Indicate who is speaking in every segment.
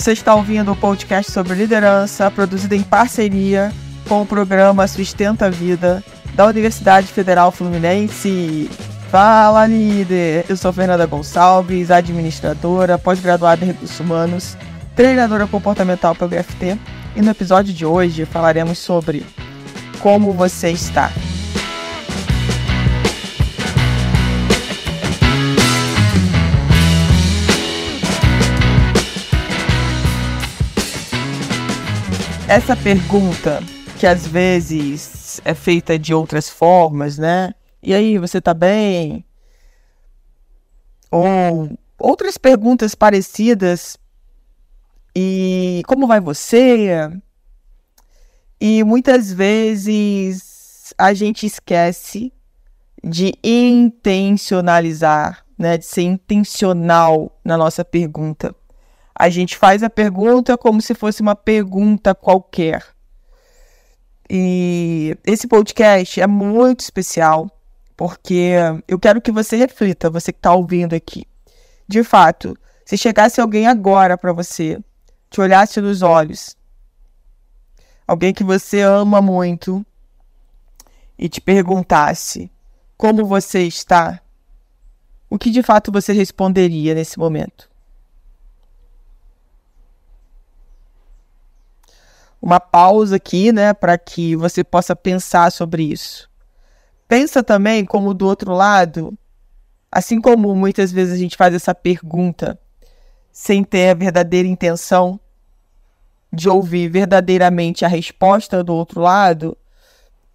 Speaker 1: Você está ouvindo o podcast sobre liderança, produzido em parceria com o programa Sustenta a Vida da Universidade Federal Fluminense. Fala, líder! Eu sou Fernanda Gonçalves, administradora, pós-graduada em Recursos Humanos, treinadora comportamental pelo UFT, e no episódio de hoje falaremos sobre como você está. Essa pergunta, que às vezes é feita de outras formas, né? E aí, você tá bem? Ou outras perguntas parecidas. E como vai você? E muitas vezes a gente esquece de intencionalizar, né, de ser intencional na nossa pergunta. A gente faz a pergunta como se fosse uma pergunta qualquer. E esse podcast é muito especial, porque eu quero que você reflita, você que está ouvindo aqui. De fato, se chegasse alguém agora para você, te olhasse nos olhos, alguém que você ama muito, e te perguntasse como você está, o que de fato você responderia nesse momento? Uma pausa aqui, né, para que você possa pensar sobre isso. Pensa também como do outro lado, assim como muitas vezes a gente faz essa pergunta sem ter a verdadeira intenção de ouvir verdadeiramente a resposta do outro lado,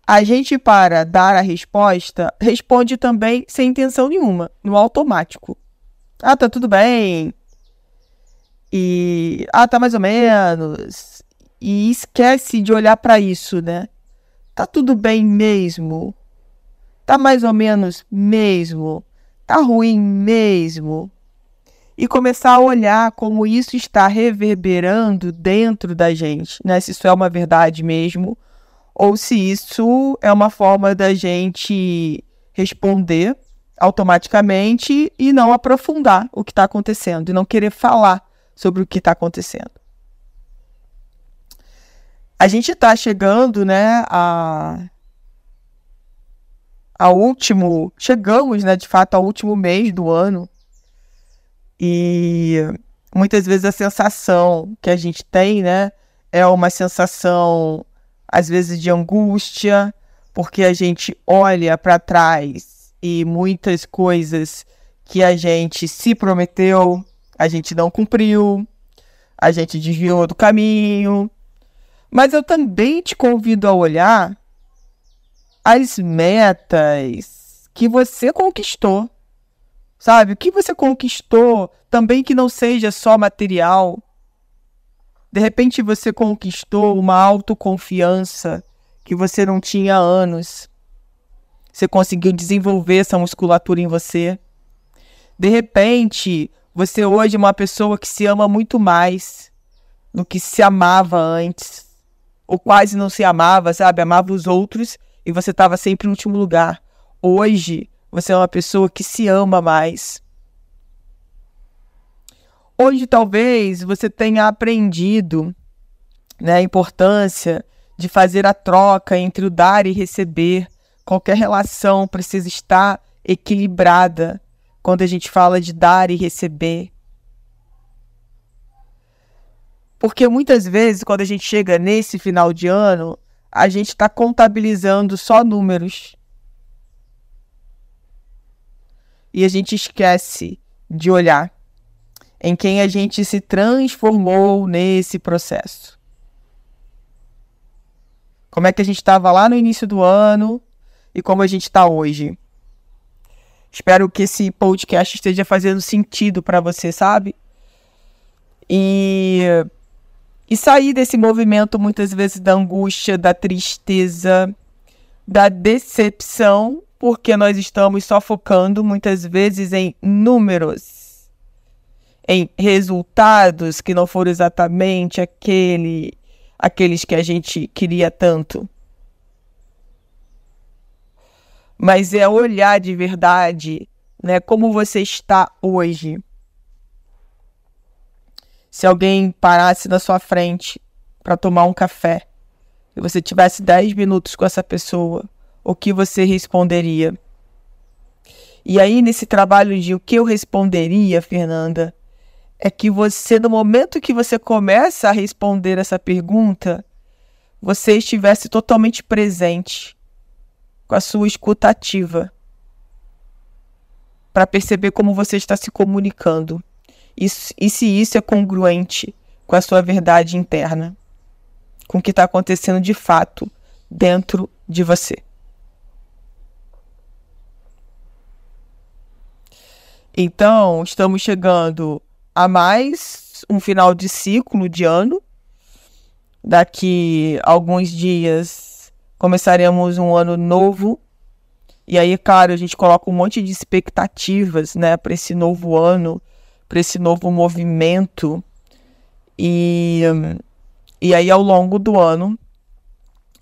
Speaker 1: a gente para dar a resposta responde também sem intenção nenhuma, no automático. Ah, tá tudo bem. E ah, tá mais ou menos e esquece de olhar para isso, né? Tá tudo bem mesmo? Tá mais ou menos mesmo? Tá ruim mesmo? E começar a olhar como isso está reverberando dentro da gente, né? Se isso é uma verdade mesmo, ou se isso é uma forma da gente responder automaticamente e não aprofundar o que está acontecendo, e não querer falar sobre o que está acontecendo a gente está chegando, né, a ao último, chegamos, né, de fato, ao último mês do ano. E muitas vezes a sensação que a gente tem, né, é uma sensação às vezes de angústia, porque a gente olha para trás e muitas coisas que a gente se prometeu, a gente não cumpriu, a gente desviou do caminho, mas eu também te convido a olhar as metas que você conquistou. Sabe? O que você conquistou também que não seja só material. De repente você conquistou uma autoconfiança que você não tinha há anos. Você conseguiu desenvolver essa musculatura em você. De repente, você hoje é uma pessoa que se ama muito mais do que se amava antes ou quase não se amava, sabe? Amava os outros e você estava sempre em último lugar. Hoje, você é uma pessoa que se ama mais. Hoje, talvez, você tenha aprendido né, a importância de fazer a troca entre o dar e receber. Qualquer relação precisa estar equilibrada quando a gente fala de dar e receber. Porque muitas vezes, quando a gente chega nesse final de ano, a gente está contabilizando só números. E a gente esquece de olhar em quem a gente se transformou nesse processo. Como é que a gente estava lá no início do ano e como a gente está hoje. Espero que esse podcast esteja fazendo sentido para você, sabe? E e sair desse movimento, muitas vezes, da angústia, da tristeza, da decepção, porque nós estamos só focando, muitas vezes, em números, em resultados que não foram exatamente aquele, aqueles que a gente queria tanto. Mas é olhar de verdade, né, como você está hoje Se alguém parasse na sua frente para tomar um café e você tivesse 10 minutos com essa pessoa, o que você responderia? E aí, nesse trabalho de o que eu responderia, Fernanda, é que você, no momento que você começa a responder essa pergunta, você estivesse totalmente presente com a sua escuta ativa para perceber como você está se comunicando e, se isso é congruente com a sua verdade interna, com o que está acontecendo de fato dentro de você. Então, estamos chegando a mais um final de ciclo de ano. Daqui alguns dias começaremos um ano novo. E aí, claro, a gente coloca um monte de expectativas, né, para esse novo ano, para esse novo movimento. E, e aí, ao longo do ano,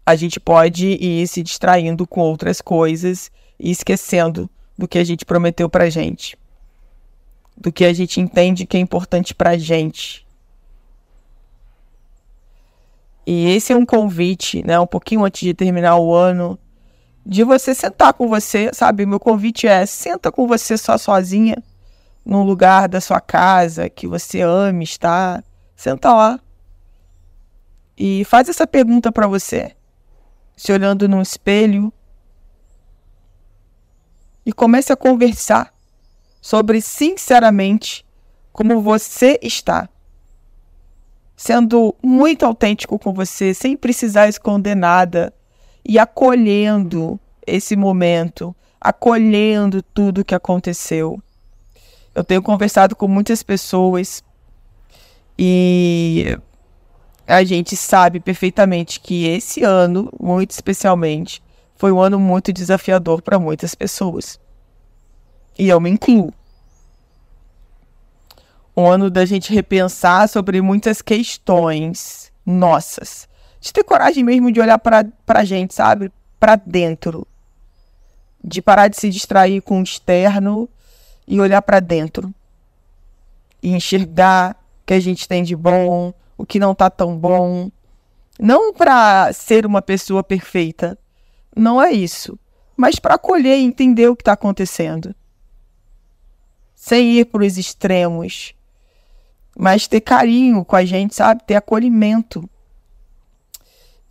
Speaker 1: a gente pode ir se distraindo com outras coisas e esquecendo do que a gente prometeu pra gente do que a gente entende que é importante para gente. E esse é um convite, né? Um pouquinho antes de terminar o ano, de você sentar com você, sabe? Meu convite é senta com você só sozinha, num lugar da sua casa que você ame estar. Senta lá. E faz essa pergunta para você, se olhando no espelho. E comece a conversar sobre sinceramente como você está. Sendo muito autêntico com você, sem precisar esconder nada e acolhendo esse momento, acolhendo tudo que aconteceu. Eu tenho conversado com muitas pessoas e a gente sabe perfeitamente que esse ano, muito especialmente, foi um ano muito desafiador para muitas pessoas. E eu me incluo. Um ano da gente repensar sobre muitas questões nossas. De ter coragem mesmo de olhar para a gente, sabe? Para dentro. De parar de se distrair com o externo e olhar para dentro. E enxergar o que a gente tem de bom, o que não tá tão bom. Não para ser uma pessoa perfeita. Não é isso. Mas para acolher e entender o que está acontecendo sem ir para os extremos, mas ter carinho com a gente, sabe? Ter acolhimento.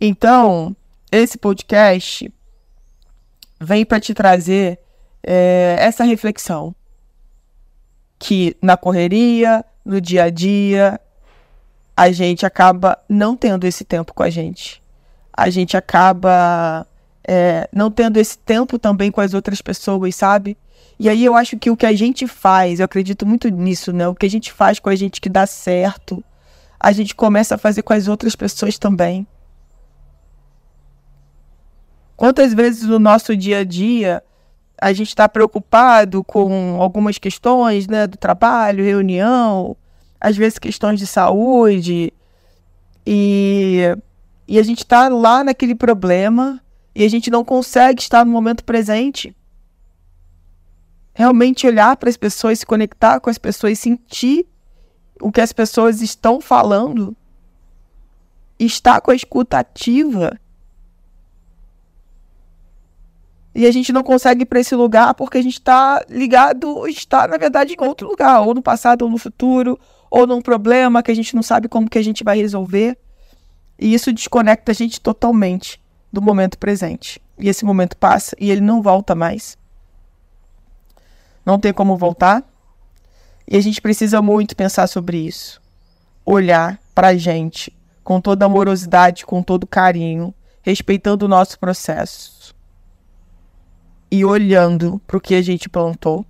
Speaker 1: Então, esse podcast vem para te trazer é, essa reflexão que na correria, no dia a dia, a gente acaba não tendo esse tempo com a gente. A gente acaba é, não tendo esse tempo também com as outras pessoas, sabe? E aí eu acho que o que a gente faz, eu acredito muito nisso, né? O que a gente faz com a gente que dá certo, a gente começa a fazer com as outras pessoas também. Quantas vezes no nosso dia a dia a gente está preocupado com algumas questões, né, do trabalho, reunião, às vezes questões de saúde, e, e a gente está lá naquele problema e a gente não consegue estar no momento presente realmente olhar para as pessoas, se conectar com as pessoas, sentir o que as pessoas estão falando, estar com a escuta ativa. E a gente não consegue ir para esse lugar porque a gente está ligado, está na verdade em outro lugar, ou no passado ou no futuro, ou num problema que a gente não sabe como que a gente vai resolver. E isso desconecta a gente totalmente do momento presente. E esse momento passa e ele não volta mais não tem como voltar. E a gente precisa muito pensar sobre isso. Olhar para a gente com toda amorosidade, com todo carinho, respeitando o nosso processo. E olhando para o que a gente plantou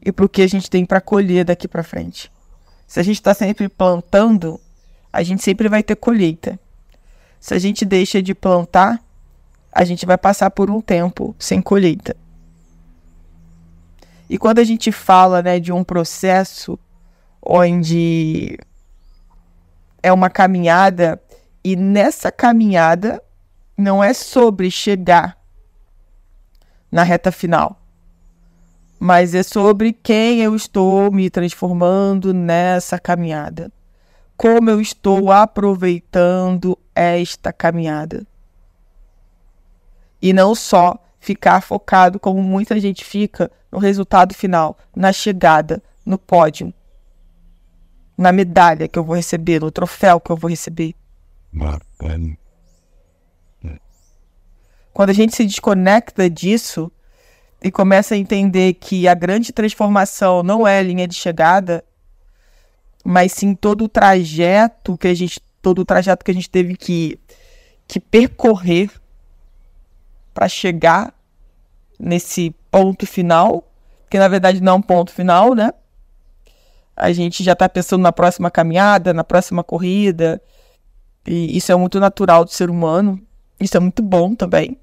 Speaker 1: e para o que a gente tem para colher daqui para frente. Se a gente está sempre plantando, a gente sempre vai ter colheita. Se a gente deixa de plantar, a gente vai passar por um tempo sem colheita. E quando a gente fala né, de um processo onde é uma caminhada, e nessa caminhada não é sobre chegar na reta final, mas é sobre quem eu estou me transformando nessa caminhada. como eu estou aproveitando esta caminhada. E não só ficar focado como muita gente fica no resultado final, na chegada, no pódio, na medalha que eu vou receber, no troféu que eu vou receber. Quando a gente se desconecta disso e começa a entender que a grande transformação não é a linha de chegada, mas sim todo o trajeto que a gente, todo o trajeto que a gente teve que, que percorrer para chegar nesse ponto final, que na verdade não é um ponto final, né? A gente já está pensando na próxima caminhada, na próxima corrida, e isso é muito natural do ser humano. Isso é muito bom também.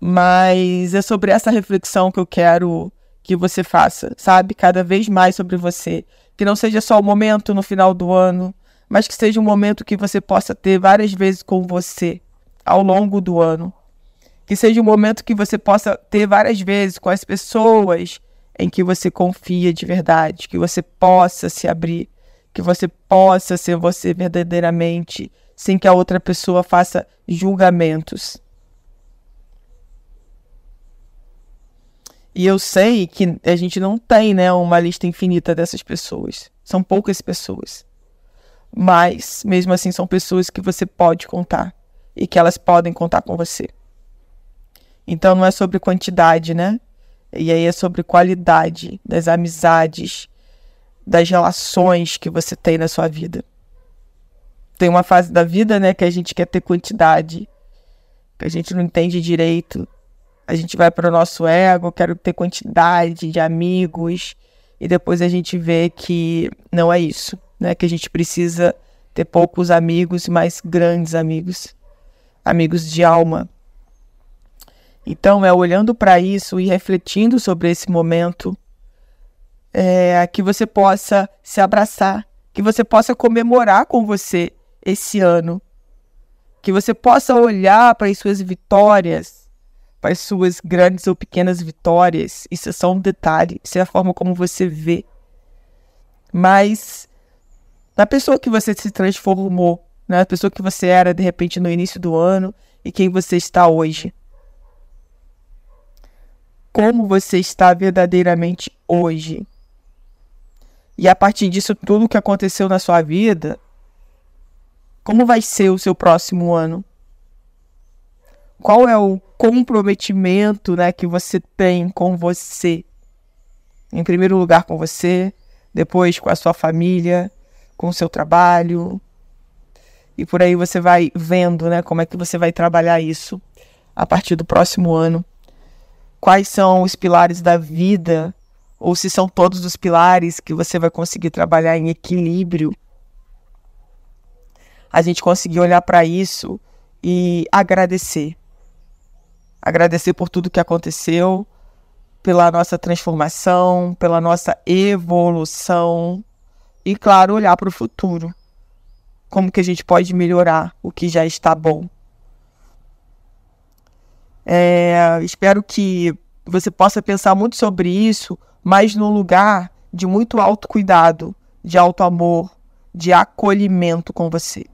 Speaker 1: Mas é sobre essa reflexão que eu quero que você faça, sabe? Cada vez mais sobre você. Que não seja só o momento no final do ano, mas que seja um momento que você possa ter várias vezes com você ao longo do ano. Que seja um momento que você possa ter várias vezes com as pessoas em que você confia de verdade, que você possa se abrir, que você possa ser você verdadeiramente, sem que a outra pessoa faça julgamentos. E eu sei que a gente não tem, né, uma lista infinita dessas pessoas. São poucas pessoas. Mas, mesmo assim, são pessoas que você pode contar e que elas podem contar com você. Então não é sobre quantidade, né? E aí é sobre qualidade das amizades, das relações que você tem na sua vida. Tem uma fase da vida, né, que a gente quer ter quantidade, que a gente não entende direito a gente vai para o nosso ego, quero ter quantidade de amigos, e depois a gente vê que não é isso, né? Que a gente precisa ter poucos amigos, mas grandes amigos, amigos de alma. Então, é olhando para isso e refletindo sobre esse momento, é, que você possa se abraçar, que você possa comemorar com você esse ano, que você possa olhar para as suas vitórias as suas grandes ou pequenas vitórias. Isso é só um detalhe, isso é a forma como você vê. Mas na pessoa que você se transformou, na pessoa que você era de repente no início do ano e quem você está hoje. Como você está verdadeiramente hoje. E a partir disso, tudo que aconteceu na sua vida, como vai ser o seu próximo ano? Qual é o comprometimento né, que você tem com você? Em primeiro lugar, com você, depois com a sua família, com o seu trabalho. E por aí você vai vendo né, como é que você vai trabalhar isso a partir do próximo ano. Quais são os pilares da vida, ou se são todos os pilares que você vai conseguir trabalhar em equilíbrio. A gente conseguir olhar para isso e agradecer agradecer por tudo que aconteceu, pela nossa transformação, pela nossa evolução e, claro, olhar para o futuro. Como que a gente pode melhorar o que já está bom. É, espero que você possa pensar muito sobre isso, mas num lugar de muito autocuidado, de alto amor, de acolhimento com você.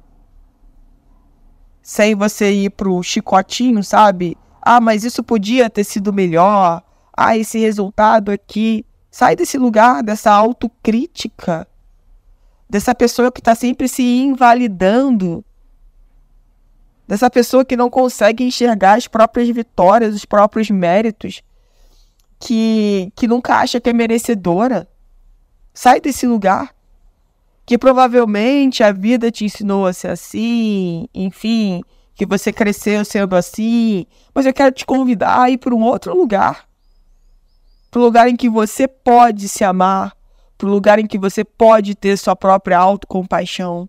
Speaker 1: Sem você ir pro chicotinho, sabe? Ah, mas isso podia ter sido melhor. Ah, esse resultado aqui. Sai desse lugar, dessa autocrítica, dessa pessoa que está sempre se invalidando, dessa pessoa que não consegue enxergar as próprias vitórias, os próprios méritos, que, que nunca acha que é merecedora. Sai desse lugar. Que provavelmente a vida te ensinou a ser assim, enfim, que você cresceu sendo assim, mas eu quero te convidar a ir para um outro lugar. Para o lugar em que você pode se amar, para o lugar em que você pode ter sua própria autocompaixão,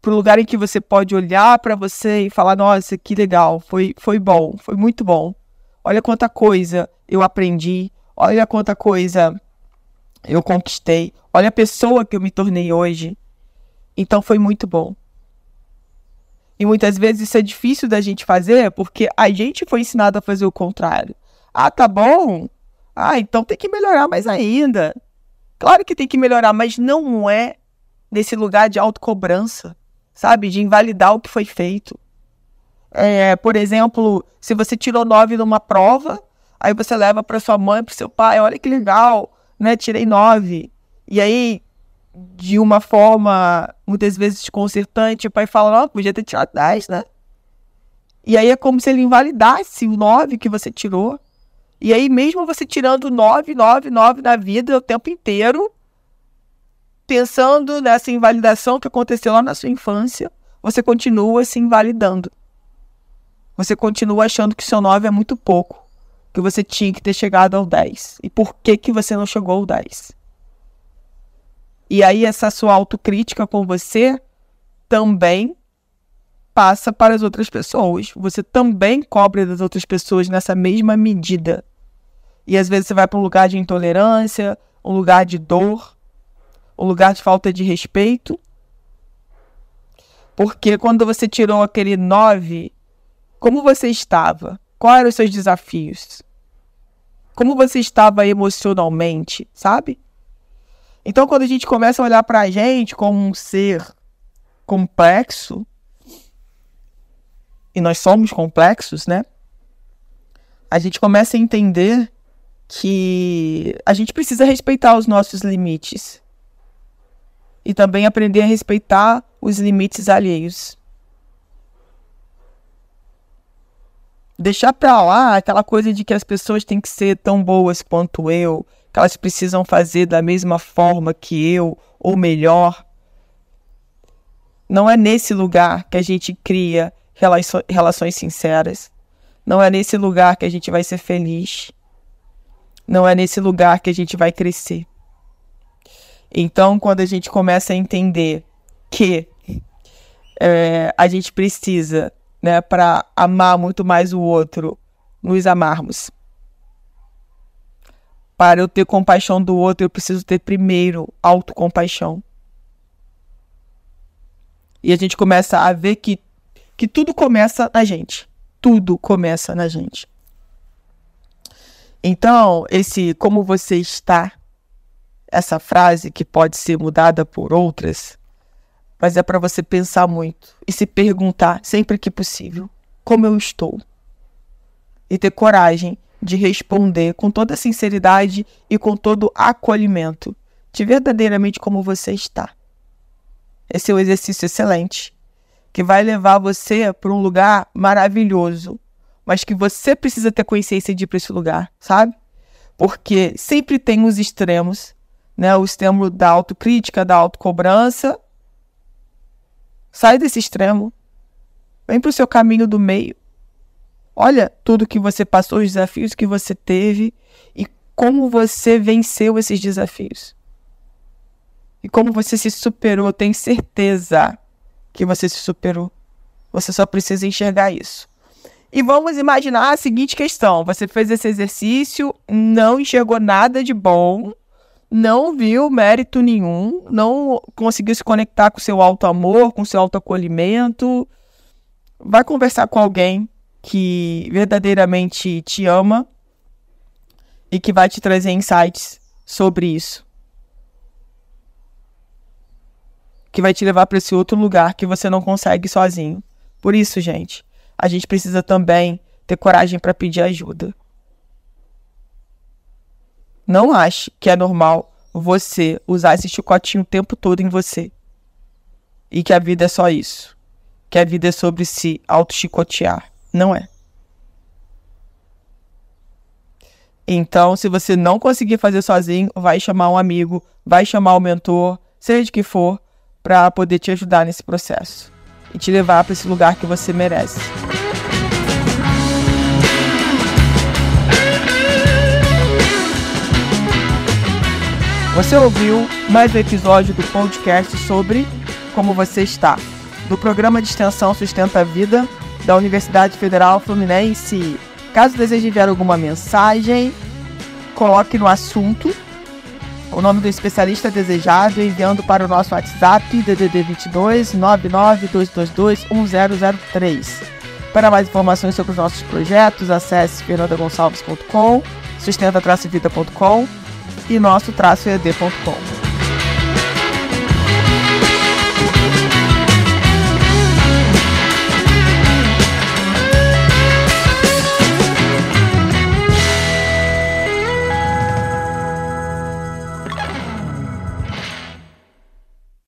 Speaker 1: para o lugar em que você pode olhar para você e falar: nossa, que legal, foi, foi bom, foi muito bom. Olha quanta coisa eu aprendi, olha quanta coisa eu conquistei, olha a pessoa que eu me tornei hoje. Então foi muito bom. E muitas vezes isso é difícil da gente fazer porque a gente foi ensinado a fazer o contrário. Ah, tá bom? Ah, então tem que melhorar mais ainda. Claro que tem que melhorar, mas não é nesse lugar de autocobrança, sabe? De invalidar o que foi feito. É, por exemplo, se você tirou nove numa prova, aí você leva para sua mãe, para seu pai, olha que legal, né? Tirei nove. E aí, de uma forma muitas vezes desconcertante, o pai fala, não, podia ter tirado dez, né? E aí é como se ele invalidasse o nove que você tirou. E aí, mesmo você tirando nove, nove, nove na vida o tempo inteiro, pensando nessa invalidação que aconteceu lá na sua infância, você continua se invalidando. Você continua achando que seu 9 é muito pouco, que você tinha que ter chegado ao 10. E por que que você não chegou ao 10? E aí essa sua autocrítica com você também passa para as outras pessoas. Você também cobra das outras pessoas nessa mesma medida. E às vezes você vai para um lugar de intolerância, um lugar de dor, um lugar de falta de respeito. Porque quando você tirou aquele 9, como você estava? Quais eram os seus desafios? Como você estava emocionalmente, sabe? Então, quando a gente começa a olhar para a gente como um ser complexo, e nós somos complexos, né? A gente começa a entender que a gente precisa respeitar os nossos limites e também aprender a respeitar os limites alheios. Deixar pra lá aquela coisa de que as pessoas têm que ser tão boas quanto eu, que elas precisam fazer da mesma forma que eu, ou melhor. Não é nesse lugar que a gente cria relações sinceras. Não é nesse lugar que a gente vai ser feliz. Não é nesse lugar que a gente vai crescer. Então, quando a gente começa a entender que é, a gente precisa, né, para amar muito mais o outro, nos amarmos. Para eu ter compaixão do outro, eu preciso ter primeiro autocompaixão. E a gente começa a ver que, que tudo começa na gente. Tudo começa na gente. Então, esse como você está essa frase que pode ser mudada por outras, mas é para você pensar muito e se perguntar sempre que possível como eu estou. E ter coragem de responder com toda sinceridade e com todo acolhimento de verdadeiramente como você está. Esse é um exercício excelente que vai levar você para um lugar maravilhoso, mas que você precisa ter consciência de ir para esse lugar, sabe? Porque sempre tem os extremos né, o extremo da autocrítica, da autocobrança. Sai desse extremo. Vem para o seu caminho do meio. Olha tudo que você passou, os desafios que você teve e como você venceu esses desafios. E como você se superou. Tenho certeza que você se superou. Você só precisa enxergar isso. E vamos imaginar a seguinte questão: você fez esse exercício, não enxergou nada de bom, não viu mérito nenhum, não conseguiu se conectar com seu alto amor, com seu alto acolhimento. Vai conversar com alguém que verdadeiramente te ama e que vai te trazer insights sobre isso. Que vai te levar para esse outro lugar que você não consegue sozinho. Por isso, gente, a gente precisa também ter coragem para pedir ajuda. Não ache que é normal você usar esse chicotinho o tempo todo em você. E que a vida é só isso. Que a vida é sobre se auto-chicotear. Não é. Então, se você não conseguir fazer sozinho, vai chamar um amigo, vai chamar o um mentor, seja de que for, para poder te ajudar nesse processo e te levar para esse lugar que você merece. Você ouviu mais um episódio do podcast sobre como você está, do programa de extensão Sustenta a Vida da Universidade Federal Fluminense. Caso deseje enviar alguma mensagem, coloque no assunto o nome do especialista desejado enviando para o nosso WhatsApp DDD 22 99222 1003. Para mais informações sobre os nossos projetos, acesse fernandagonçalves.com, sustenta-vida.com e nosso traço EAD.com.